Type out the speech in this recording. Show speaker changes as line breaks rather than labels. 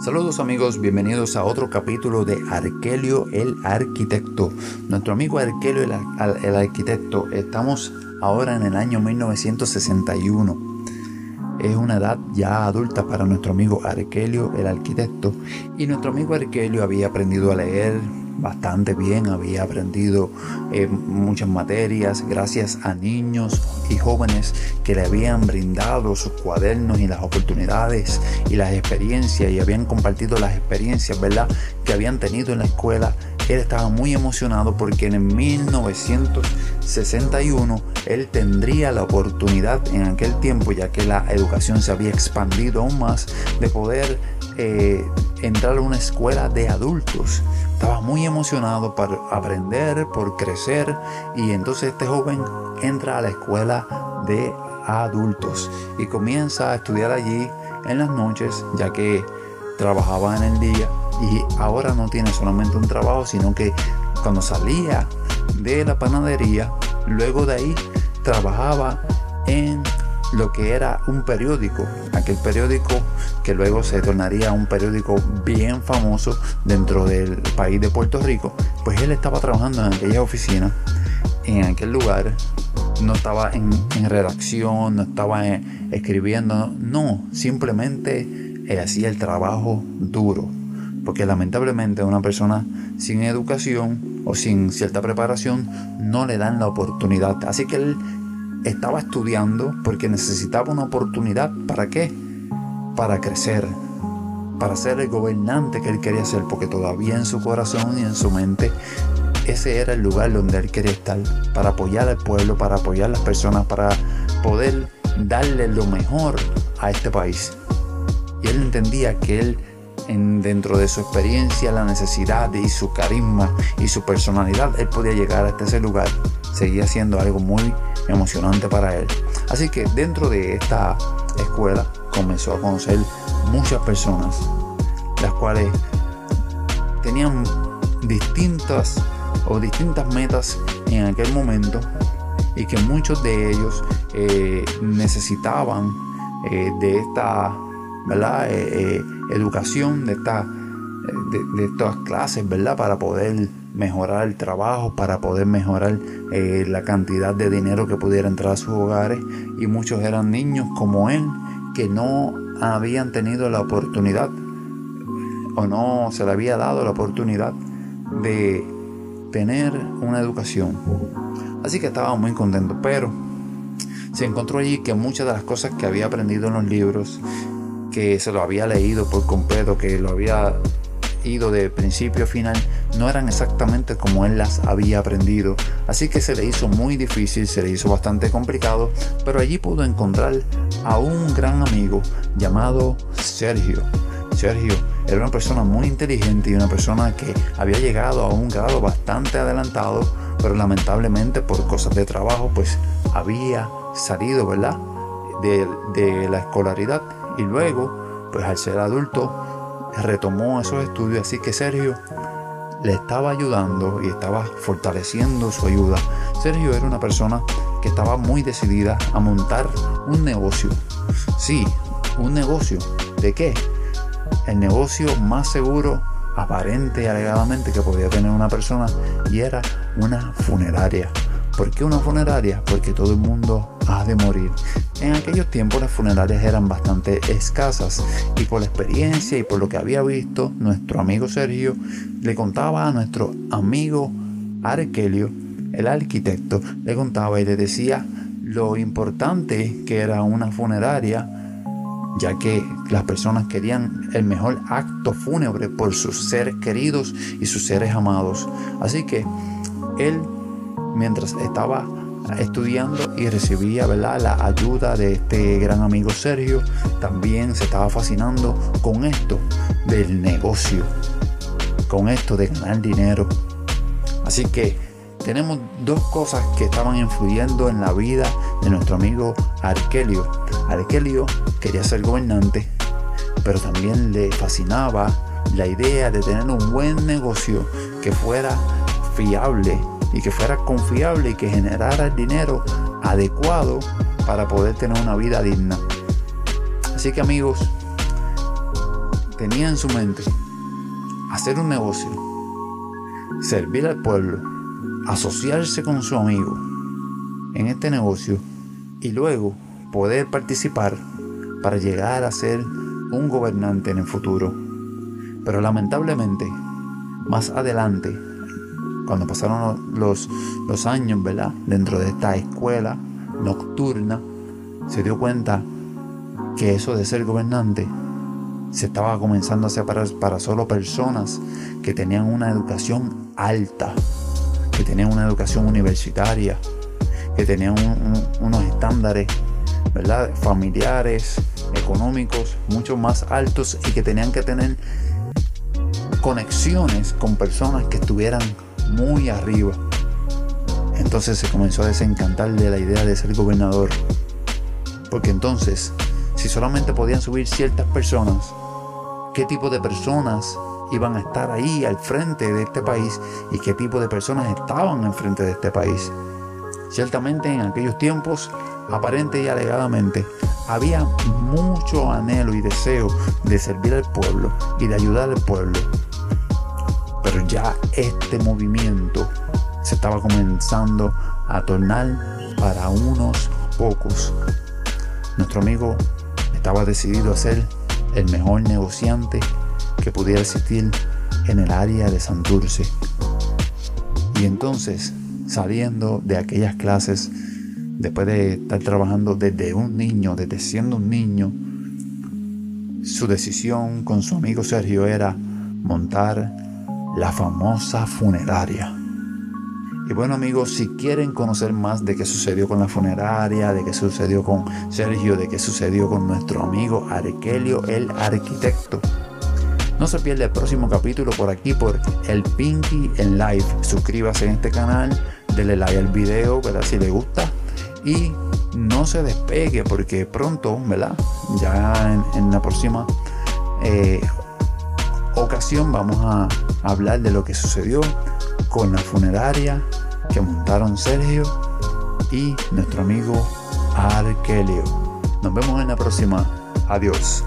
Saludos amigos, bienvenidos a otro capítulo de Arkelio el Arquitecto. Nuestro amigo Arkelio el, el, Arquitecto, estamos ahora en el año 1961. Es una edad ya adulta para nuestro amigo Arkelio el Arquitecto y nuestro amigo Arkelio había aprendido a leer, bastante bien, había aprendido eh, muchas materias gracias a niños y jóvenes que le habían brindado sus cuadernos y las oportunidades y las experiencias y habían compartido las experiencias, ¿verdad? Que habían tenido en la escuela. Él estaba muy emocionado porque en 1961 él tendría la oportunidad en aquel tiempo, ya que la educación se había expandido aún más, de poder eh, entrar a una escuela de adultos. Estaba muy emocionado por aprender, por crecer y entonces este joven entra a la escuela de adultos y comienza a estudiar allí en las noches ya que trabajaba en el día y ahora no tiene solamente un trabajo sino que cuando salía de la panadería luego de ahí trabajaba en lo que era un periódico, aquel periódico que luego se tornaría un periódico bien famoso dentro del país de Puerto Rico, pues él estaba trabajando en aquella oficina, en aquel lugar, no estaba en, redacción, no estaba escribiendo, no, simplemente hacía el trabajo duro, porque lamentablemente una persona sin educación o sin cierta preparación no le dan la oportunidad, así que él estaba estudiando porque necesitaba una oportunidad. ¿Para qué? Para crecer, para ser el gobernante que él quería ser, porque todavía en su corazón y en su mente ese era el lugar donde él quería estar, para apoyar al pueblo, para apoyar a las personas, para poder darle lo mejor a este país. Y él entendía que él, en, dentro de su experiencia, la necesidad y su carisma y su personalidad, él podía llegar hasta ese lugar. Seguía siendo algo muy emocionante para él. Así que dentro de esta escuela comenzó a conocer muchas personas, las cuales tenían distintas o distintas metas en aquel momento y que muchos de ellos eh, necesitaban eh, de esta. Eh, educación, de, esta, de, estas clases, ¿verdad? Para poder mejorar el trabajo, para poder mejorar eh, la cantidad de dinero que pudiera entrar a sus hogares. Y muchos eran niños como él que no habían tenido la oportunidad o no se le había dado la oportunidad de tener una educación. Así que estaba muy contento, pero se encontró allí que muchas de las cosas que había aprendido en los libros, que se lo había leído por completo, que lo había de principio a final no eran exactamente como él las había aprendido, así que se le hizo muy difícil, se le hizo bastante complicado, pero allí pudo encontrar a un gran amigo llamado Sergio. Sergio era una persona muy inteligente y una persona que había llegado a un grado bastante adelantado, pero lamentablemente por cosas de trabajo pues había salido, ¿verdad? De, de la escolaridad y luego pues al ser adulto retomó esos estudios, así que Sergio le estaba ayudando y estaba fortaleciendo su ayuda. Sergio era una persona que estaba muy decidida a montar un negocio. Sí, un negocio. ¿De qué? El negocio más seguro, aparente y alegadamente que podía tener una persona y era una funeraria. ¿Por qué una funeraria? Porque todo el mundo ha de morir. En aquellos tiempos las funerarias eran bastante escasas y por la experiencia y por lo que había visto, nuestro amigo Sergio le contaba a nuestro amigo Arkelio, el arquitecto, le contaba y le decía lo importante que era una funeraria ya que las personas querían el mejor acto fúnebre por sus seres queridos y sus seres amados. Así que él mientras estaba estudiando y recibía la ayuda de este gran amigo Sergio, también se estaba fascinando con esto del negocio, con esto de ganar dinero. Así que tenemos dos cosas que estaban influyendo en la vida de nuestro amigo Arkelio. Arkelio quería ser gobernante, pero también le fascinaba la idea de tener un buen negocio que fuera fiable y que fuera confiable y que generara el dinero adecuado para poder tener una vida digna. Así que amigos, tenía en su mente hacer un negocio, servir al pueblo, asociarse con su amigo en este negocio y luego poder participar para llegar a ser un gobernante en el futuro. Pero lamentablemente, más adelante, cuando pasaron los, los años, ¿verdad? Dentro de esta escuela nocturna, se dio cuenta que eso de ser gobernante se estaba comenzando a hacer para, solo personas que tenían una educación alta, que tenían una educación universitaria, que tenían unos estándares ¿verdad? familiares, económicos mucho más altos y que tenían que tener conexiones con personas que estuvieran muy arriba. Entonces se comenzó a desencantar de la idea de ser gobernador. Porque entonces, si solamente podían subir ciertas personas, ¿qué tipo de personas iban a estar ahí al frente de este país y qué tipo de personas estaban al frente de este país? Ciertamente en aquellos tiempos, aparente y alegadamente, había mucho anhelo y deseo de servir al pueblo y de ayudar al pueblo. Pero ya este movimiento se estaba comenzando a tornar para unos pocos. Nuestro amigo estaba decidido a ser el mejor negociante que pudiera existir en el área de Santurce. Y entonces, saliendo de aquellas clases, después de estar trabajando desde un niño, desde siendo un niño, su decisión con su amigo Sergio era montar la famosa funeraria. Y bueno amigos, si quieren conocer más de qué sucedió con la funeraria, de qué sucedió con Sergio, de qué sucedió con nuestro amigo Arquelio el arquitecto, no se pierda el próximo capítulo por aquí por el Pinky en Live. Suscríbase en este canal, denle like al video, ¿verdad? Si le gusta. Y no se despegue porque pronto, ¿verdad? Ya en, la próxima eh, ocasión vamos a hablar de lo que sucedió con la funeraria que montaron Sergio y nuestro amigo Arkelio. Nos vemos en la próxima. Adiós.